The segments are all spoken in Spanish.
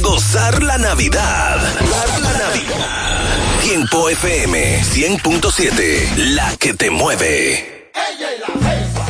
gozar la Navidad. La Navidad. Tiempo FM 100.7, la que te mueve. Ella y la jefa,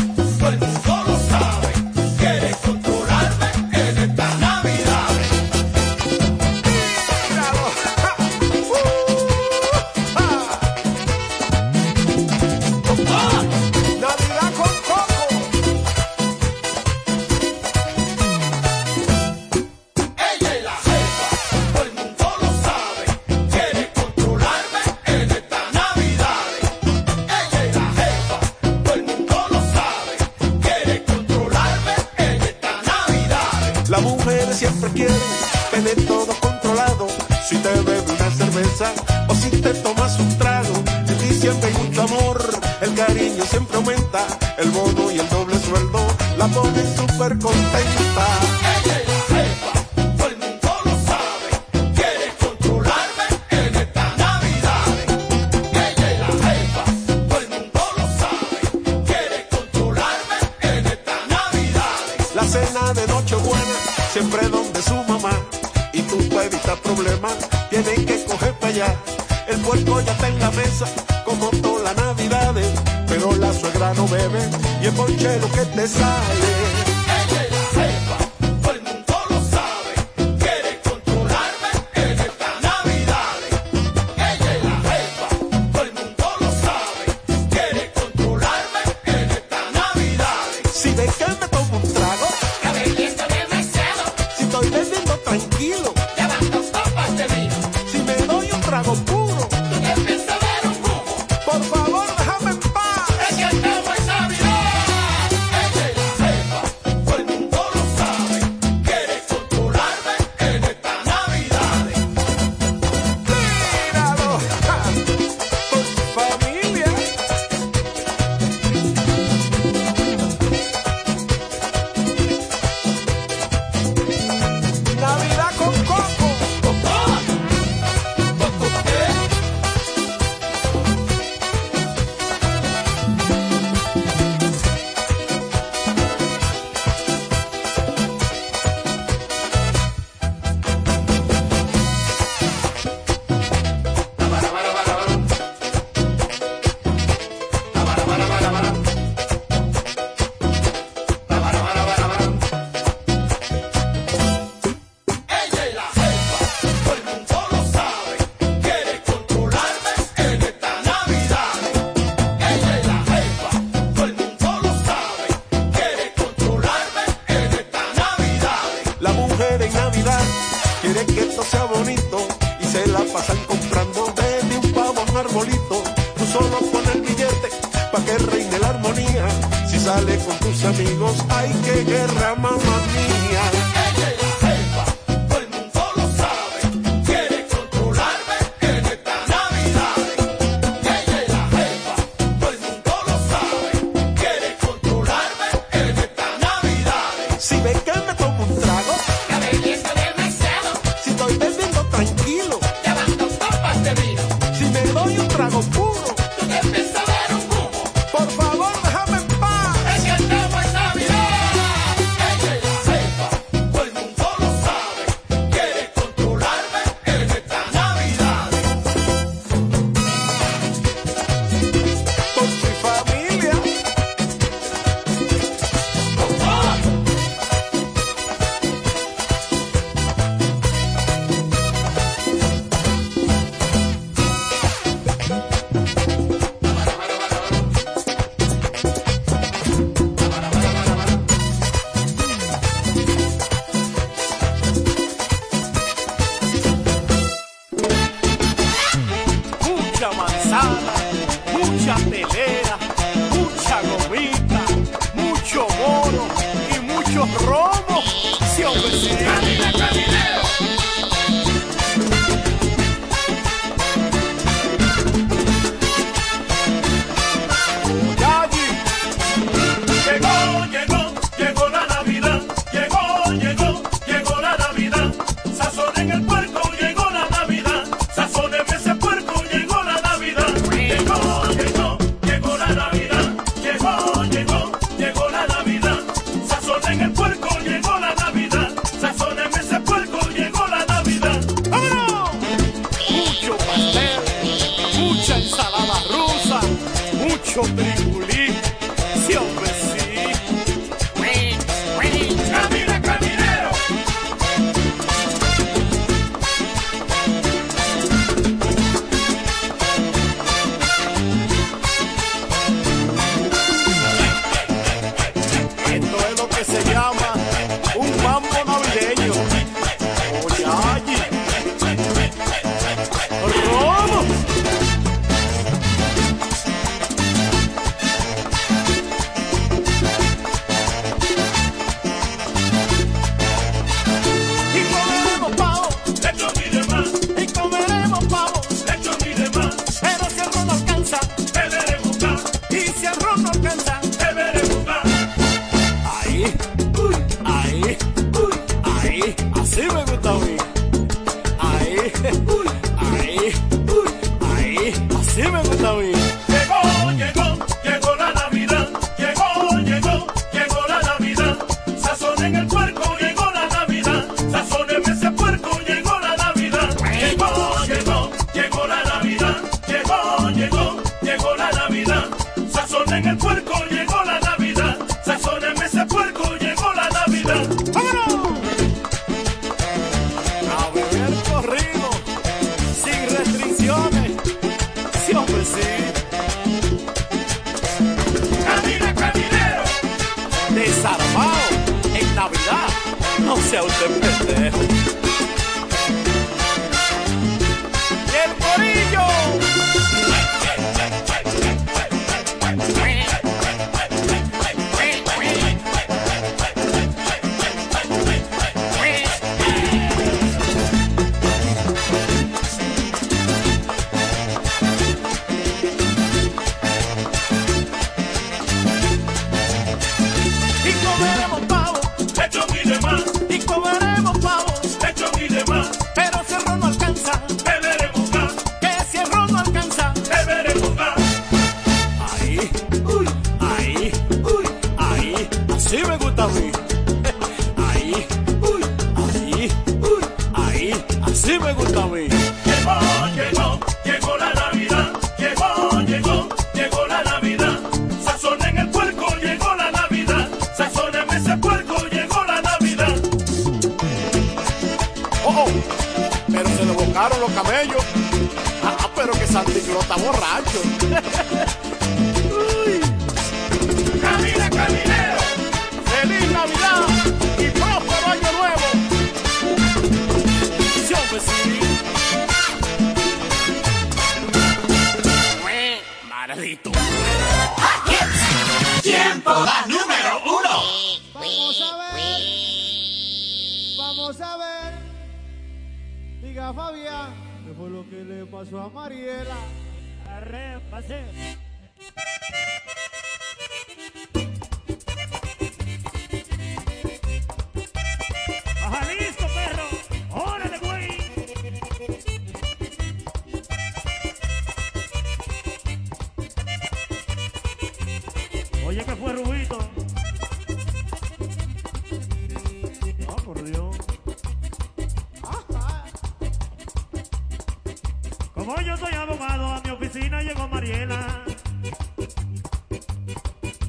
Como yo soy abogado, a mi oficina llegó Mariela.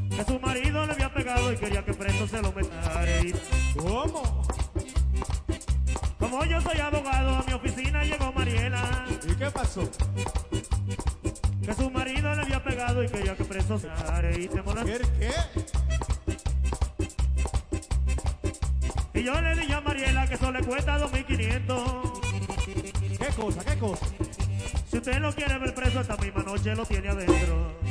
Que su marido le había pegado y quería que preso se lo metiera. ¿Cómo? Como yo soy abogado, a mi oficina llegó Mariela. ¿Y qué pasó? Que su marido le había pegado y quería que preso se y te ¿Qué? qué? Y yo le dije a Mariela que eso le cuesta 2.500. ¿Qué cosa? ¿Qué cosa? Usted lo quiere ver preso, esta misma noche lo tiene adentro.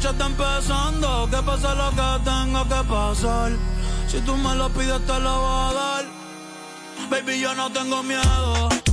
noche está empezando, que pase lo que tenga que pasar. Si tú me lo pides, te lo voy a dar. Baby, yo no tengo miedo.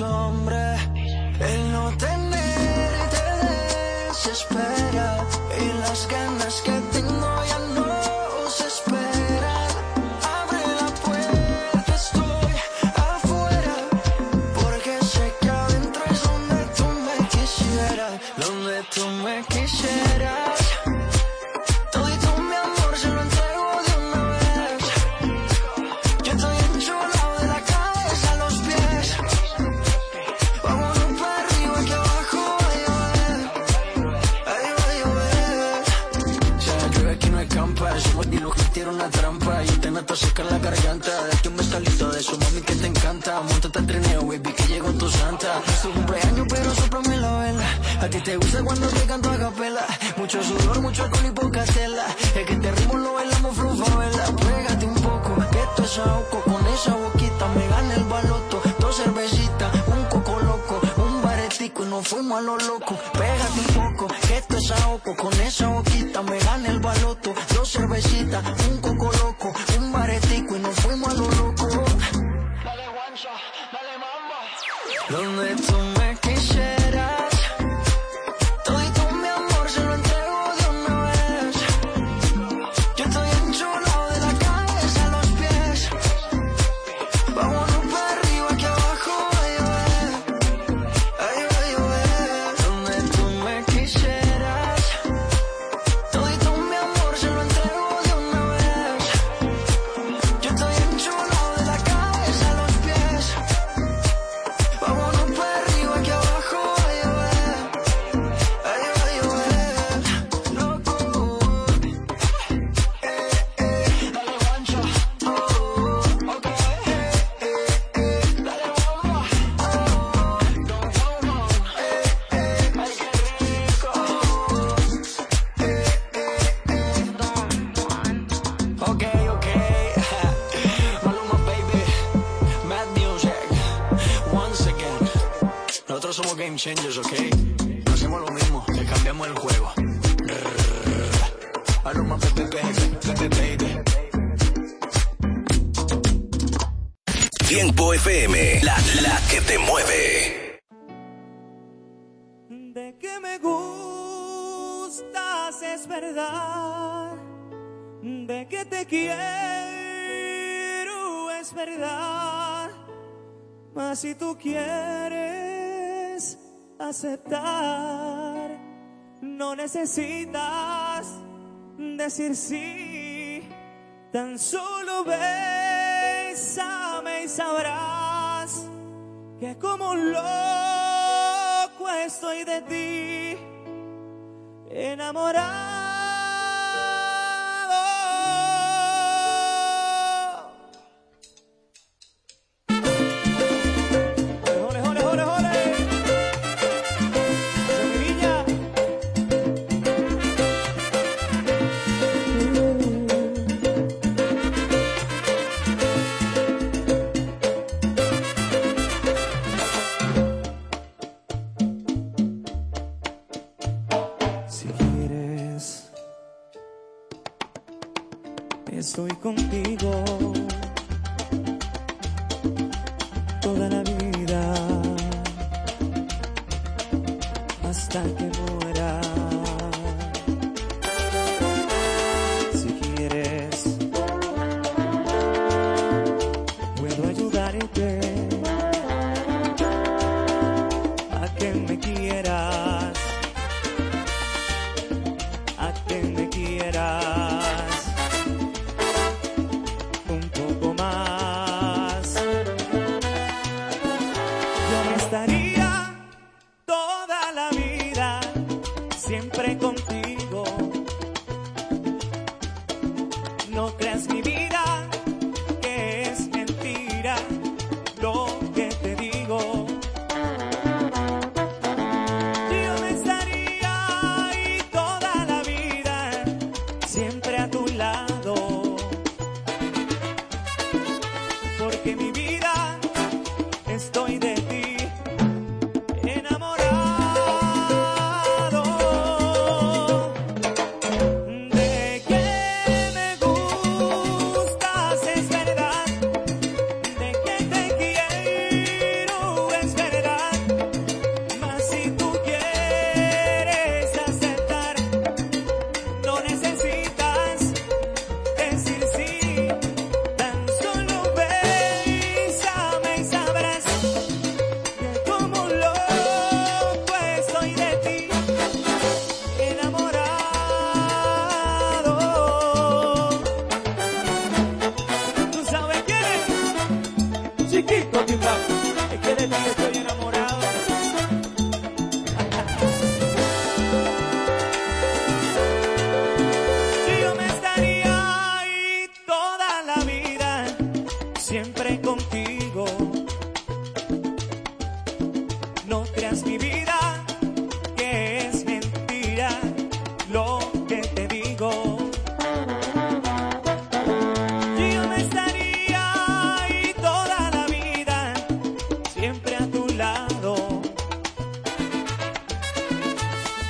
sombra necesitas decir sí. Tan solo bésame y sabrás que como un loco estoy de ti enamorado.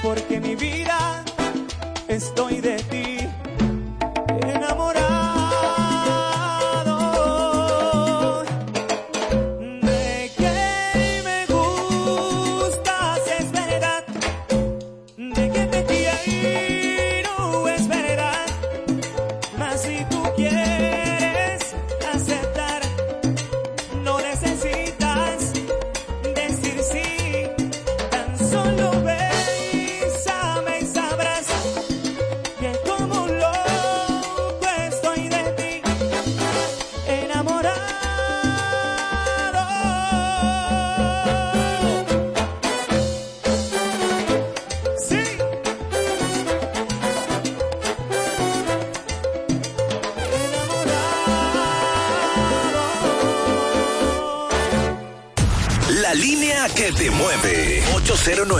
porque mi vida estoy de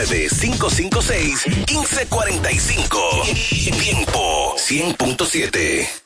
959-556-1545. Tiempo 100.7.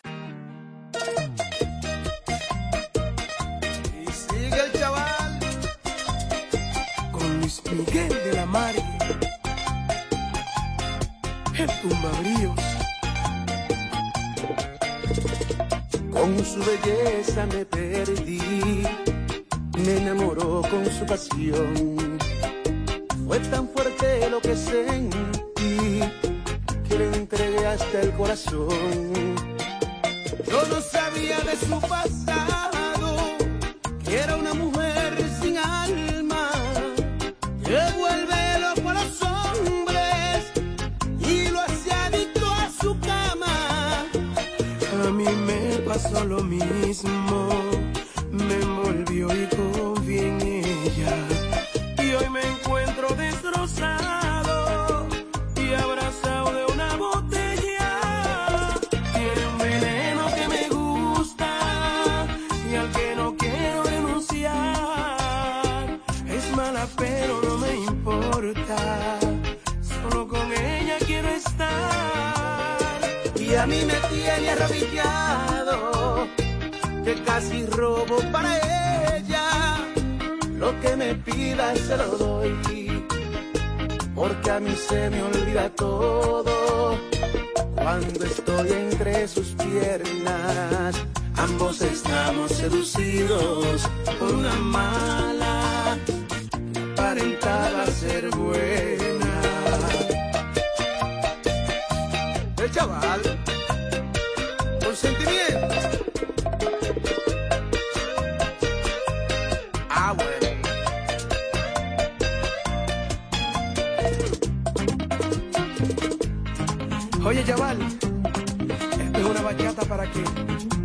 Oye, chaval, esto es una bachata para que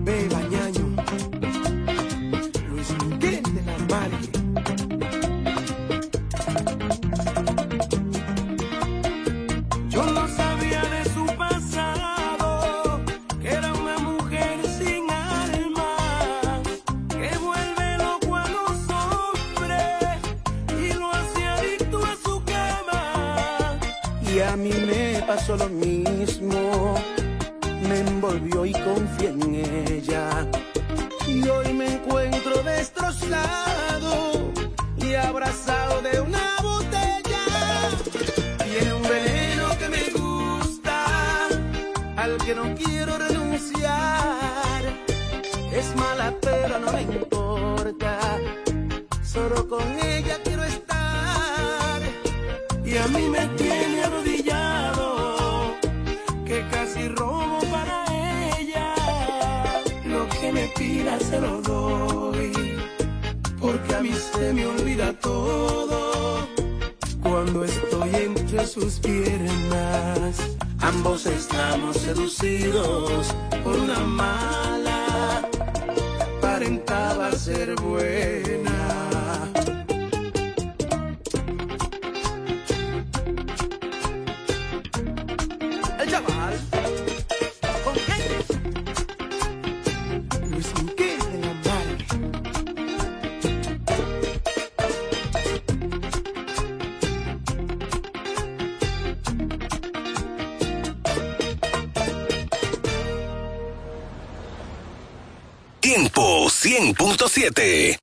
beba. 100.7.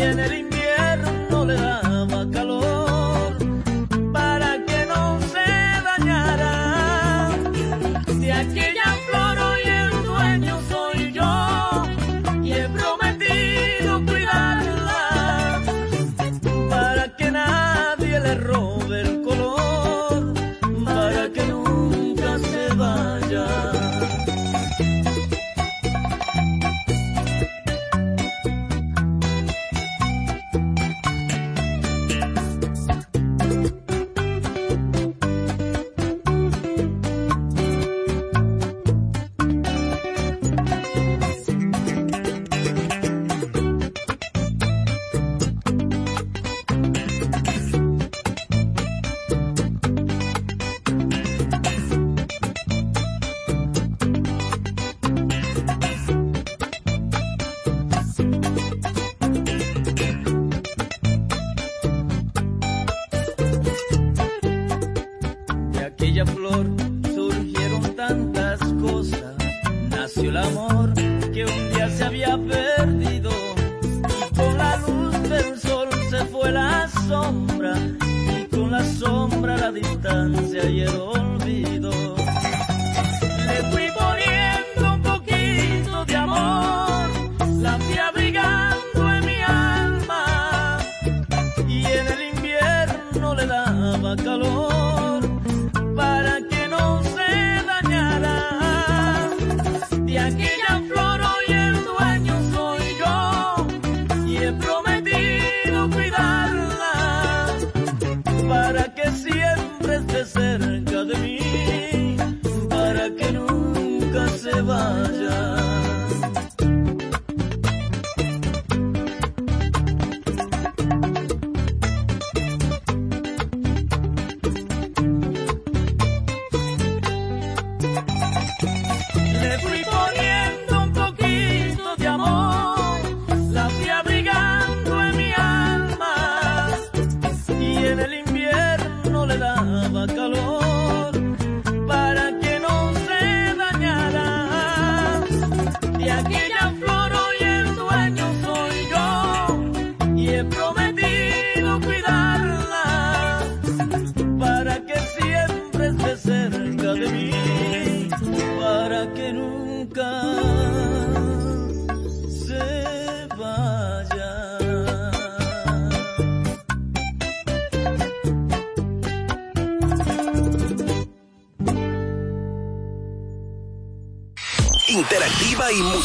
enemy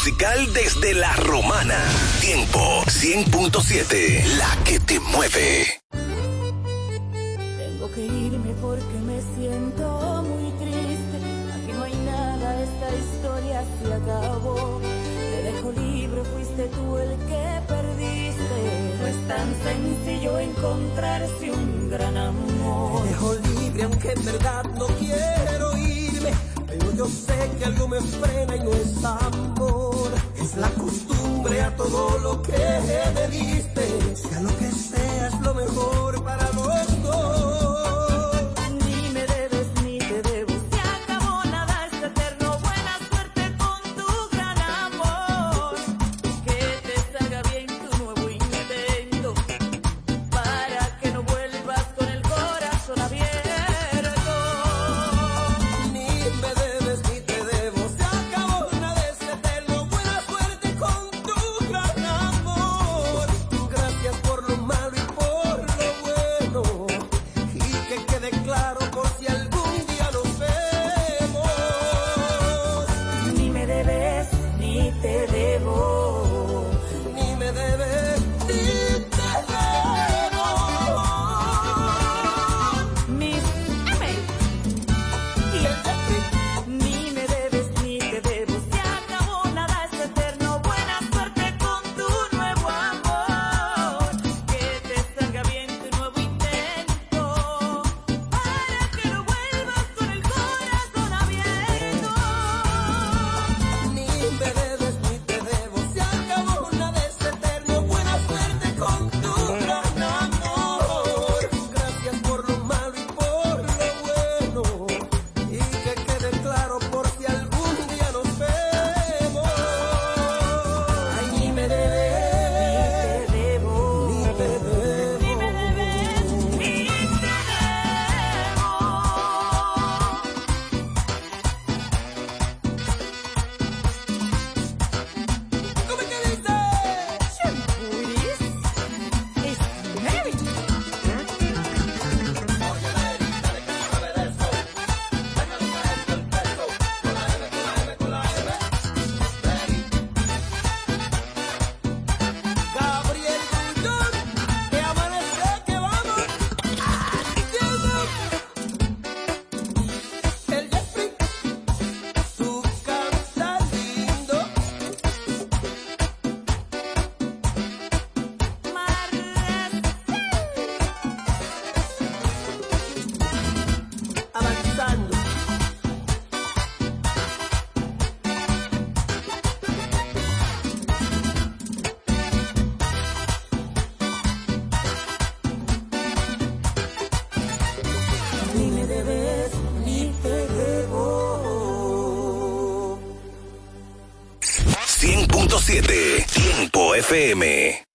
musical desde la romana. Tiempo 100.7, la que te mueve. Tengo que irme porque me siento muy triste. Aquí no hay nada, esta historia se acabó. Te dejo libre, fuiste tú el que perdiste. No es tan sencillo encontrarse un gran amor. Te dejo libre, aunque en verdad no quiero ir pero yo sé que algo me frena y no es amor. Es la costumbre a todo lo que me diste. Sea lo que sea es lo mejor para los dos. FM.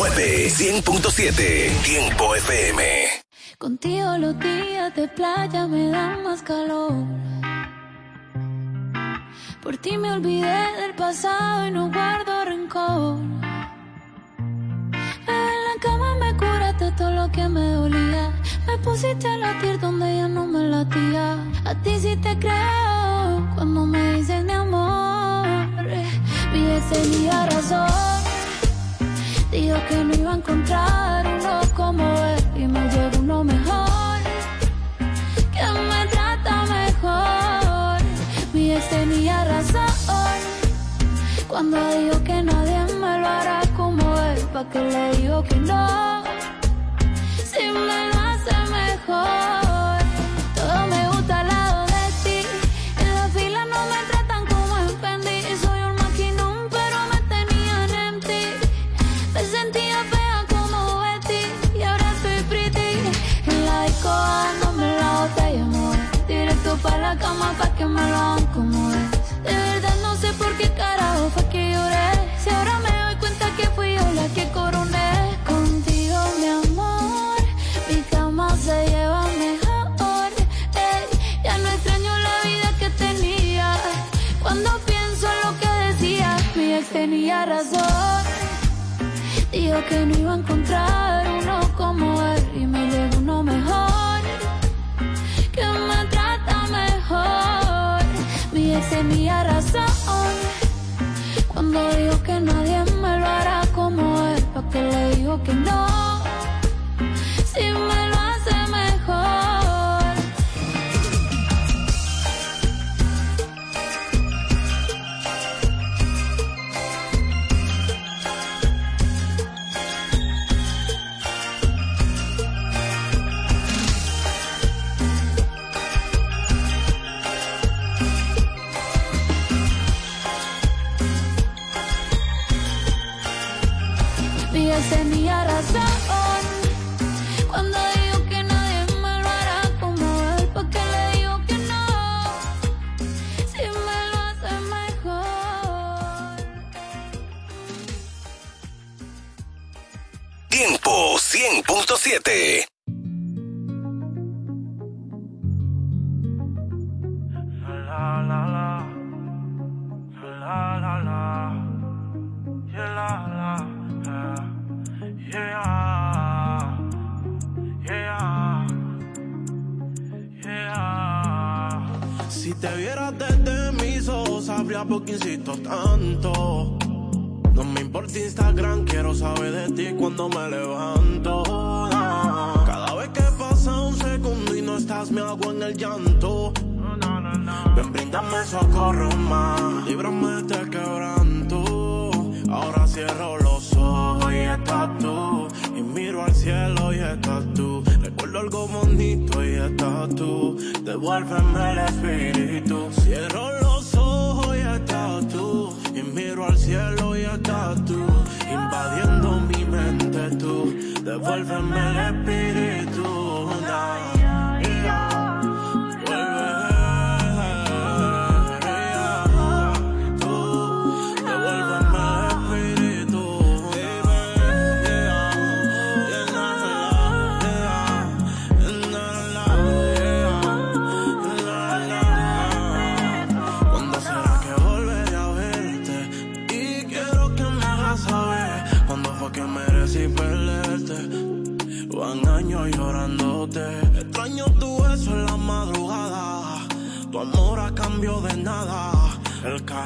9, 100.7, Tiempo FM. Contigo los días de playa me dan más calor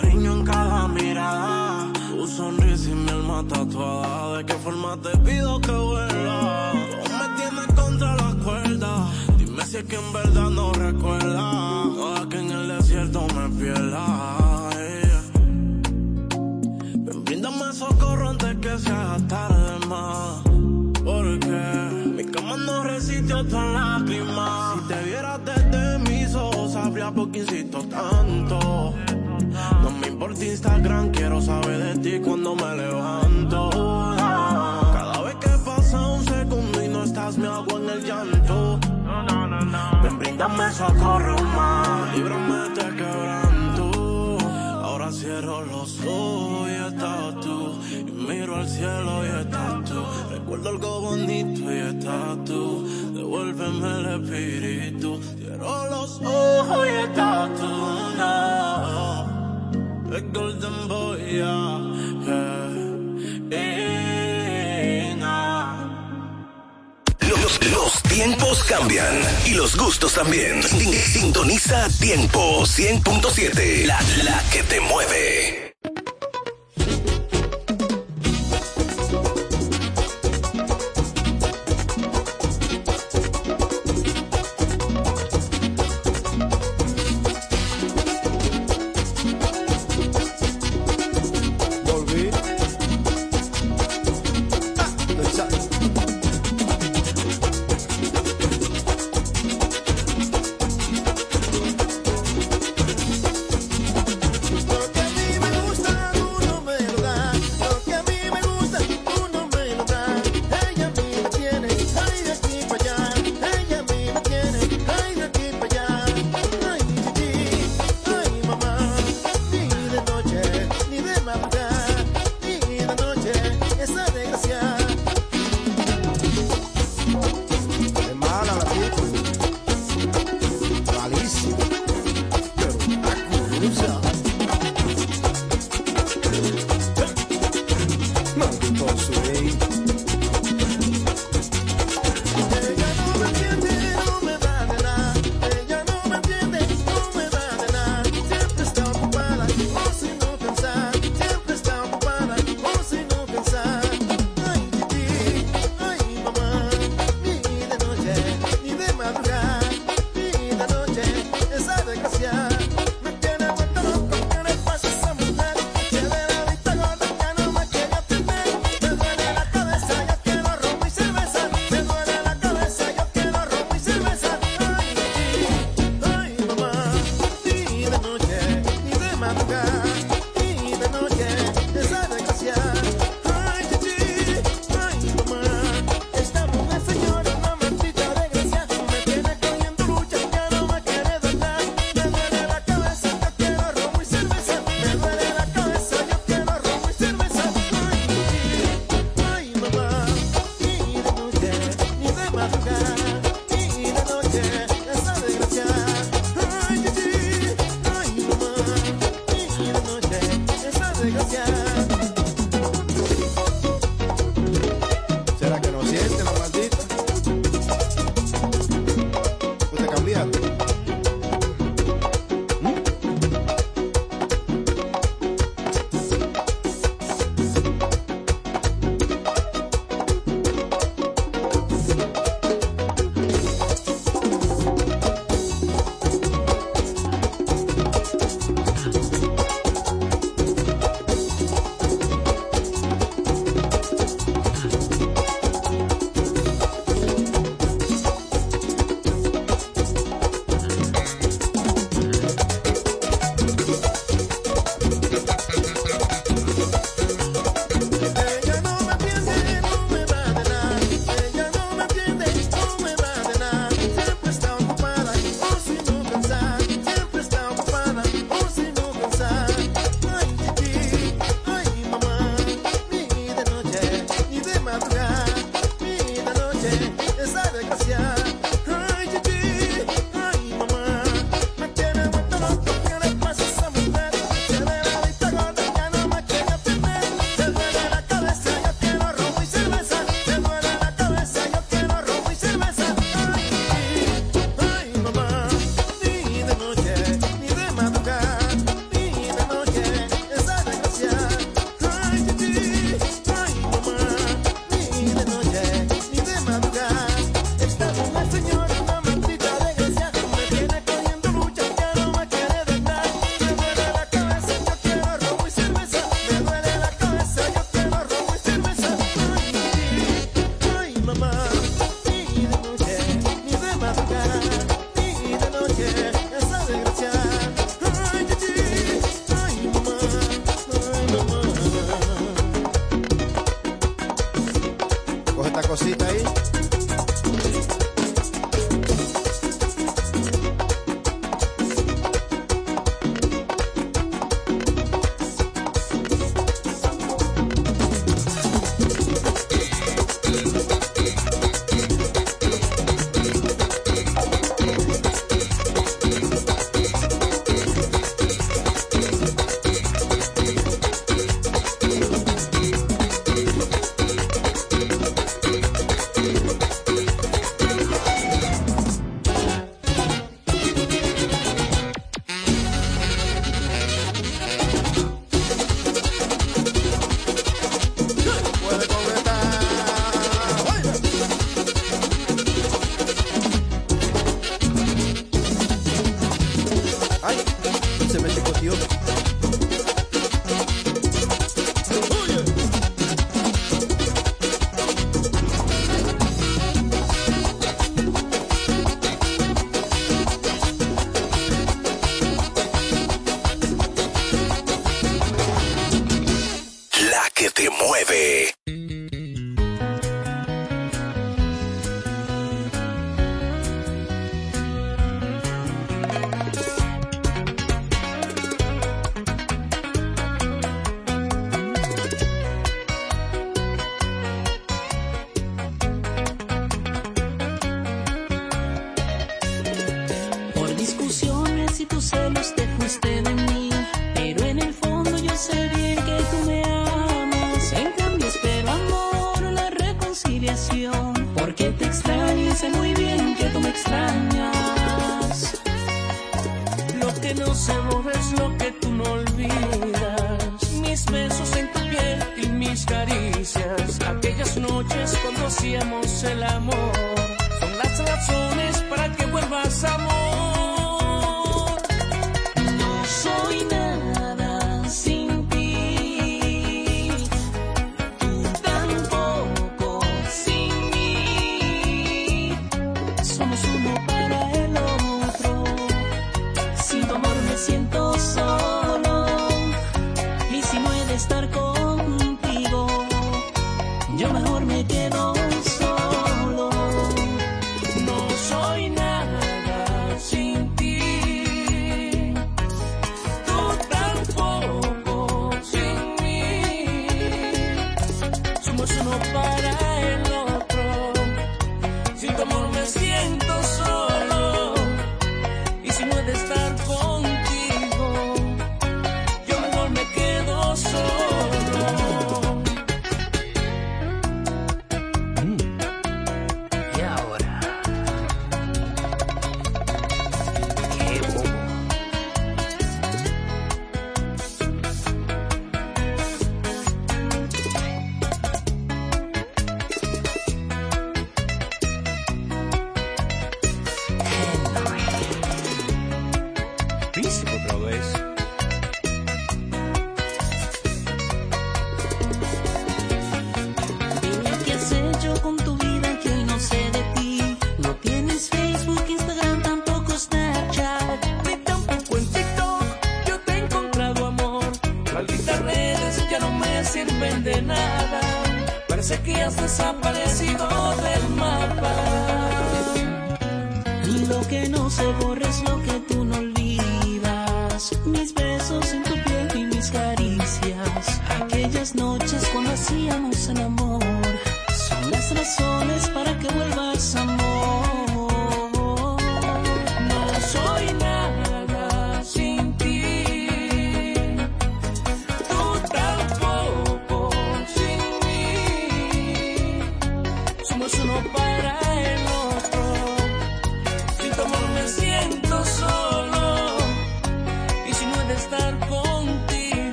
cariño en cada mirada, tu sonrisa y mi alma tatuada. ¿De qué forma te pido que vuelvas? me tienes contra las cuerdas. Dime si es que en verdad no recuerdas. Toda que en el desierto me pierdas. Yeah. Socorro antes que se haga tarde más. Porque mi cama no resistió tu lágrimas. Si te vieras desde mis ojos, sabría por qué insisto tanto por Instagram, quiero saber de ti cuando me levanto. Cada vez que pasa un segundo y no estás, me hago en el llanto. Ven, brindame socorro, más, líbrame de este quebranto. Ahora cierro los ojos y estás tú. Y miro al cielo y estás tú. Recuerdo algo bonito y estás tú. Devuélveme el espíritu. Cierro los ojos y estás tú. The golden boy, yeah. Ah. Los, tiempos cambian y los gustos también. Sintoniza Tiempo 100.7, la que te mueve.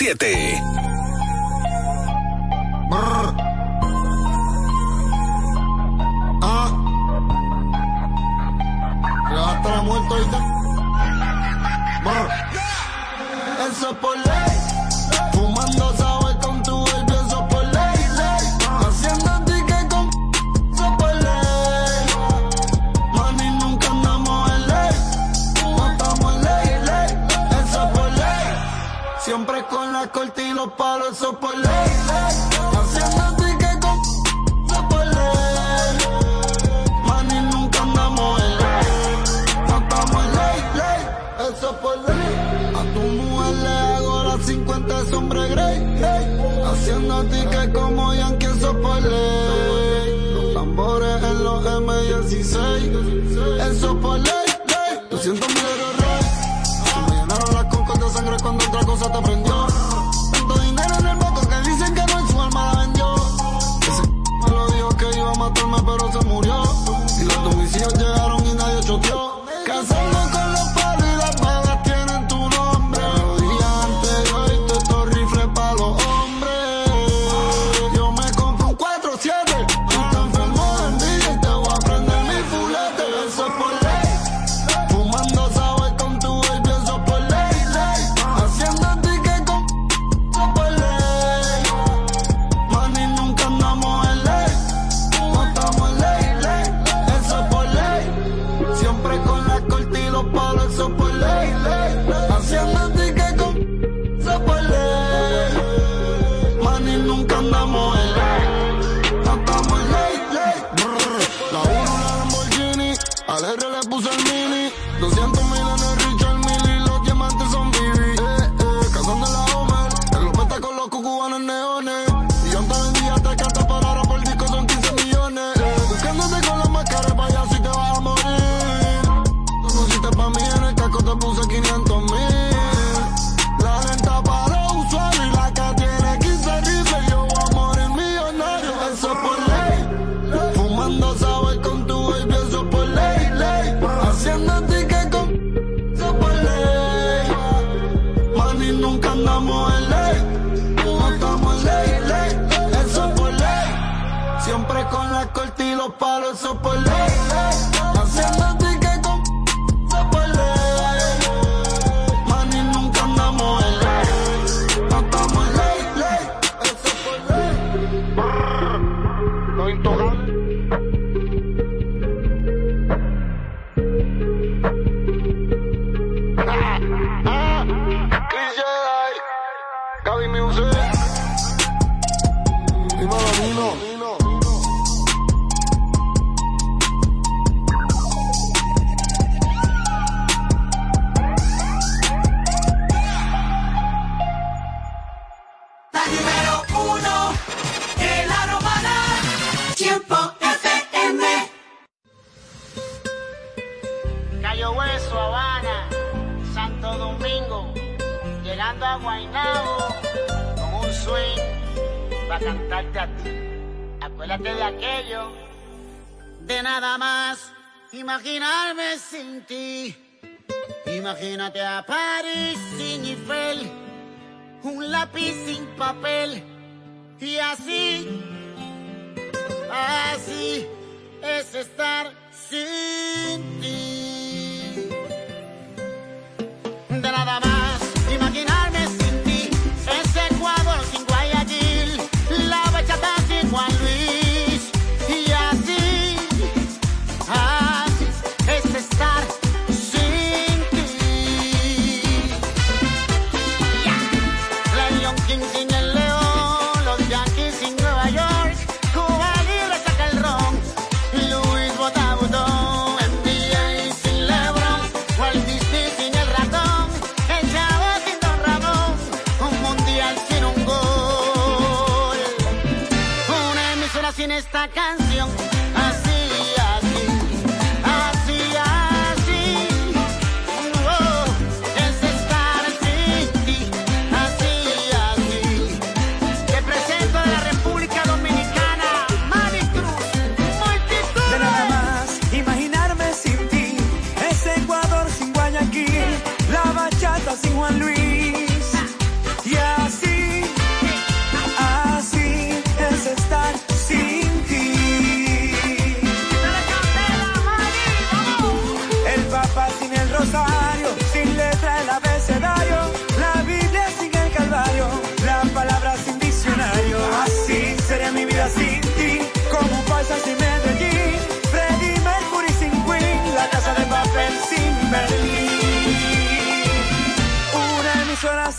7. 16. Eso por ley, ley. 200 mil euros rey. Se me llenaron las concas de sangre cuando otra cosa te prendió. Tanto dinero en el banco que dicen que no en su alma la vendió. Ese me lo dijo que iba a matarme, pero se murió. Y los domicilios llegaron. Y así, así es estar sin.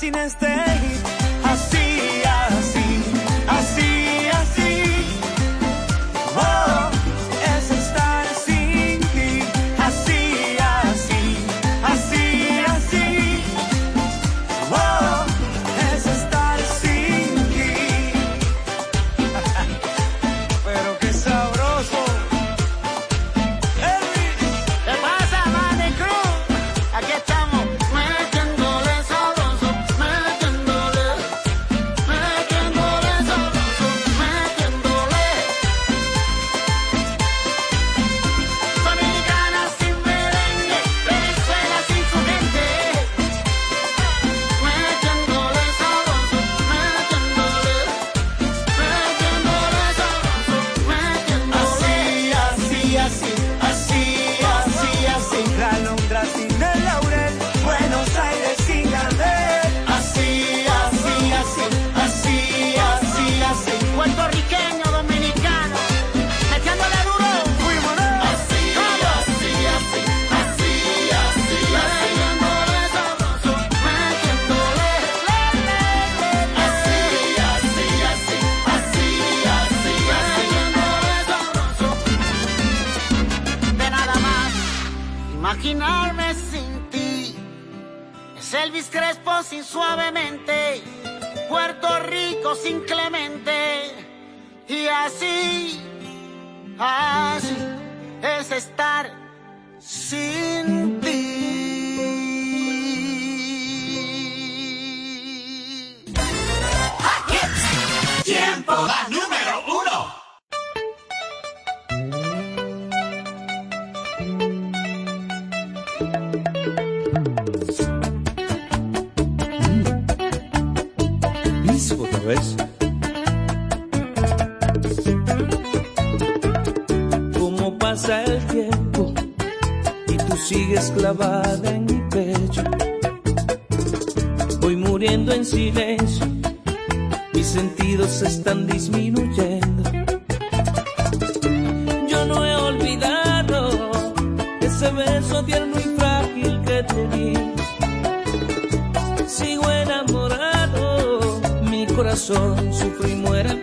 sin este Elvis sin suavemente, Puerto Rico sin Clemente. Y así, así es estar sin ti. Tiempo, ¿Ves? Cómo pasa el tiempo y tú sigues clavada en mi pecho. Voy muriendo en silencio, mis sentidos están disminuyendo corazón sufre y muere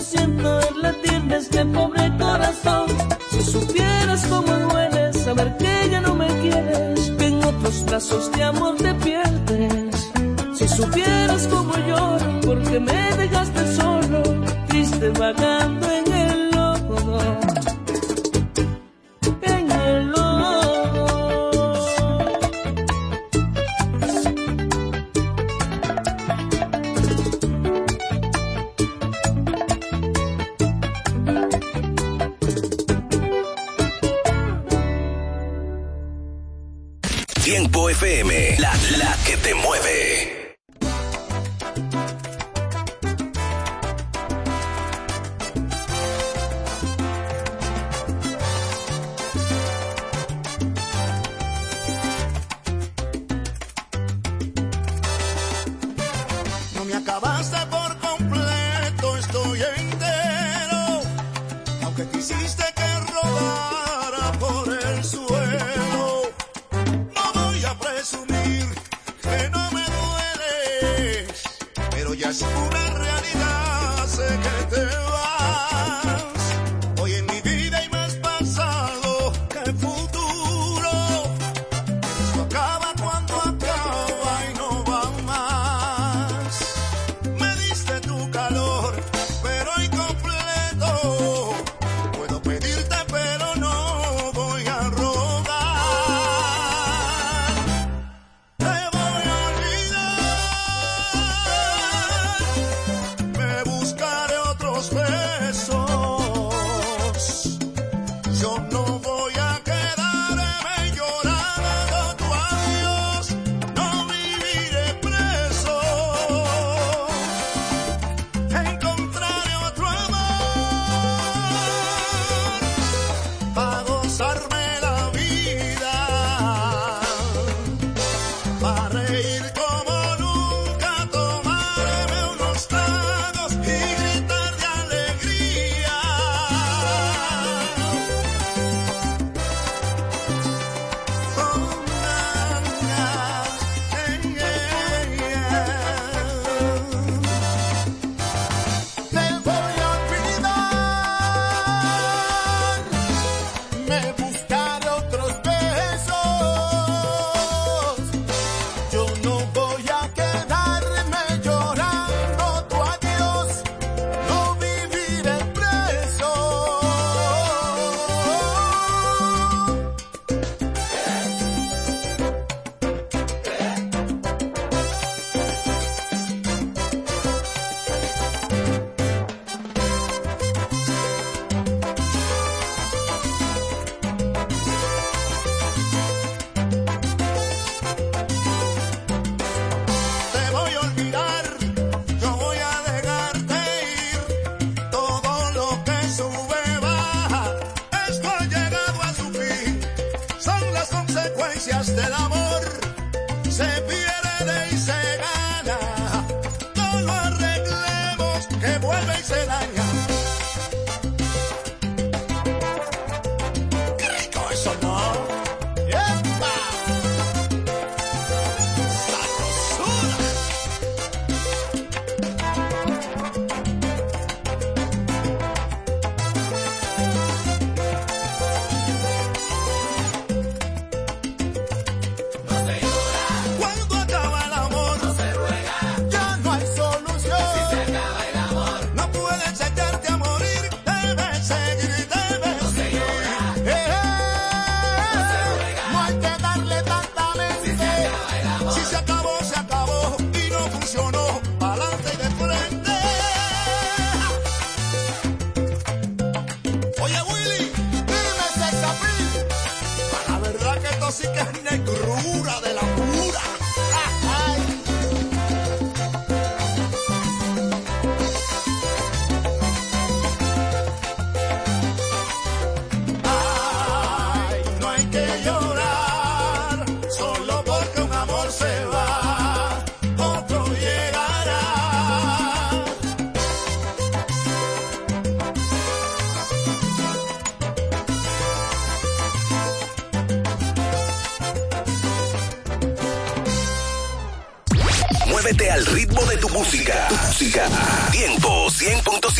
siento es latir de este pobre corazón. Si supieras cómo duele saber que ya no me quieres, que en otros brazos de amor te pierdes. Si supieras cómo lloro porque me dejaste solo, triste vagando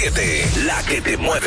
100.7. La que te mueve.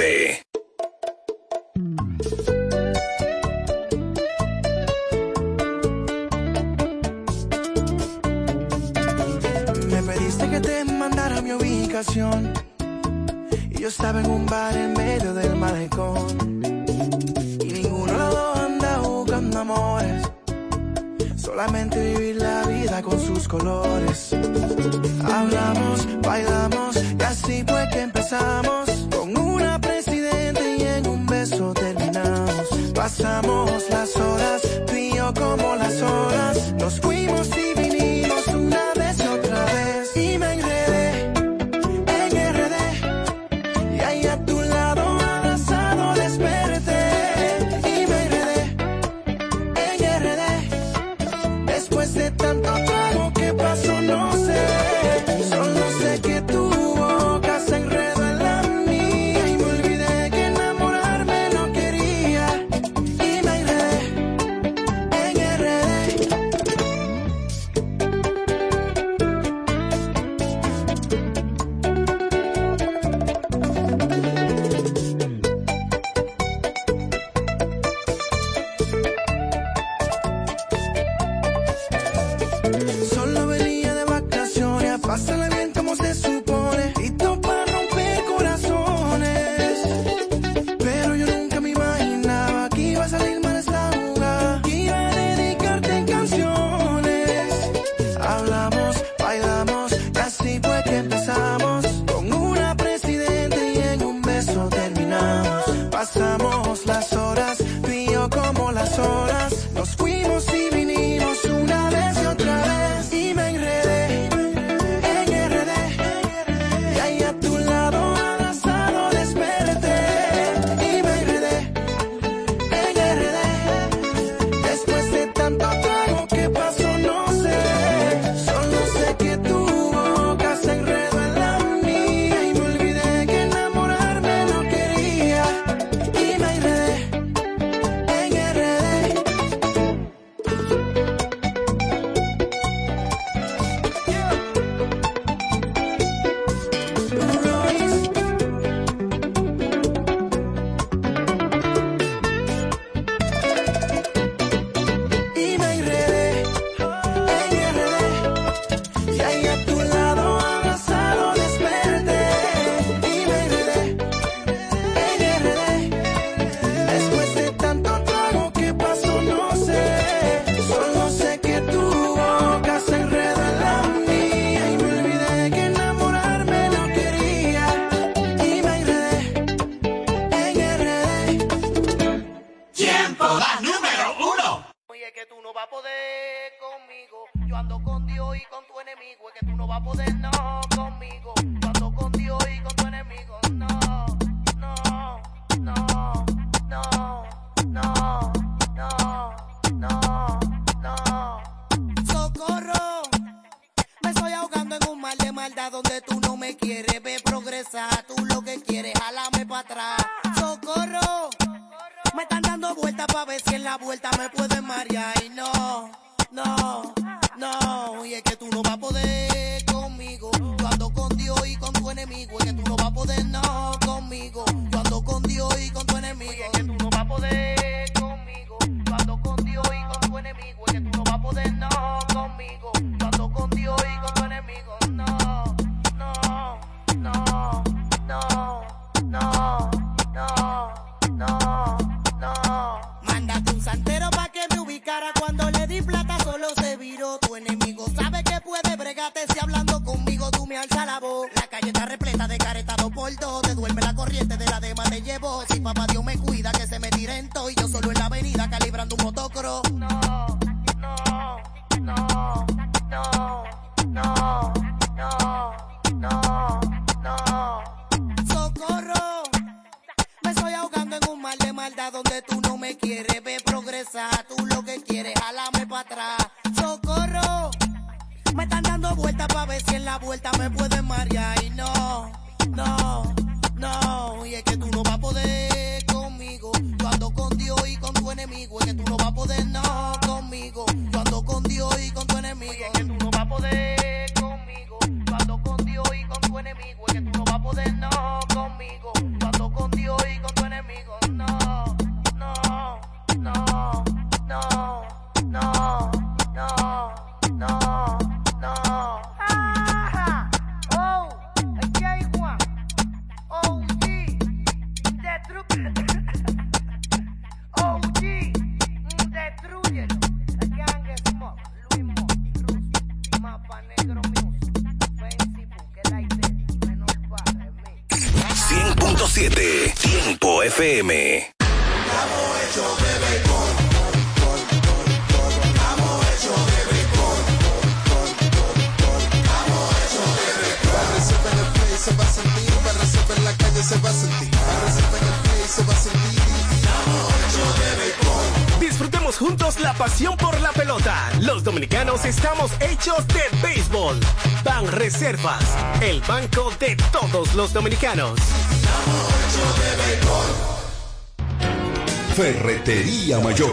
Mayor,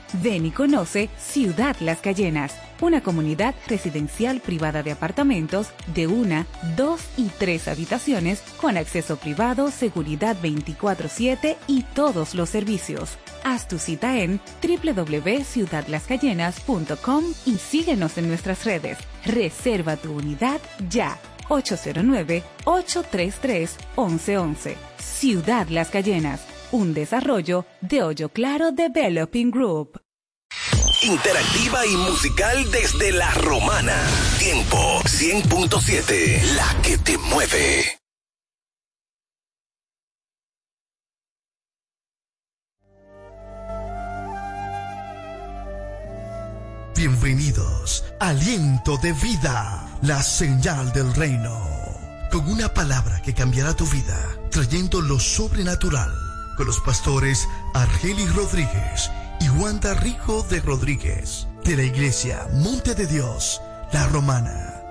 Ven y conoce Ciudad Las Cayenas, una comunidad residencial privada de apartamentos de una, dos y tres habitaciones con acceso privado, seguridad 24/7 y todos los servicios. Haz tu cita en www.ciudadlascayenas.com y síguenos en nuestras redes. Reserva tu unidad ya. 809-833-1111. Ciudad Las Cayenas, un desarrollo de Hoyo Claro Developing Group. Interactiva y musical desde la romana. Tiempo 100.7, la que te mueve. Bienvenidos, aliento de vida, la señal del reino, con una palabra que cambiará tu vida, trayendo lo sobrenatural, los pastores Argelis Rodríguez y Wanda Rico de Rodríguez, de la iglesia Monte de Dios, la romana.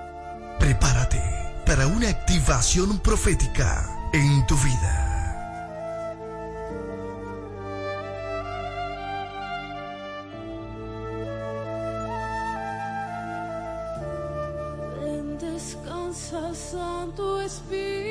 Prepárate para una activación profética en tu vida. Santo Espíritu.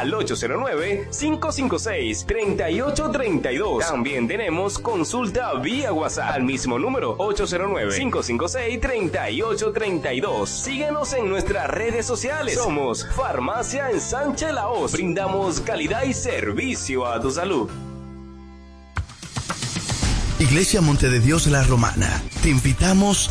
al 809-556-3832. También tenemos consulta vía WhatsApp al mismo número 809-556-3832. Síguenos en nuestras redes sociales. Somos Farmacia en Sánchez Laos. Brindamos calidad y servicio a tu salud. Iglesia Monte de Dios La Romana. Te invitamos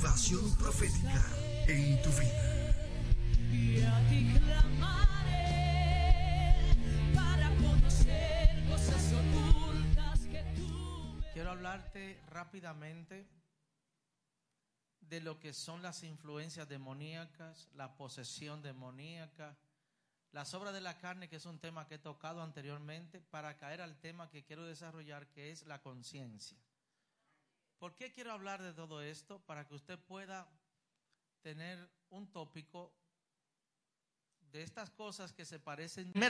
Activación profética en tu vida. Y a ti clamaré para conocer cosas ocultas que tú Quiero hablarte rápidamente de lo que son las influencias demoníacas, la posesión demoníaca, las obras de la carne, que es un tema que he tocado anteriormente, para caer al tema que quiero desarrollar, que es la conciencia. ¿Por qué quiero hablar de todo esto? Para que usted pueda tener un tópico de estas cosas que se parecen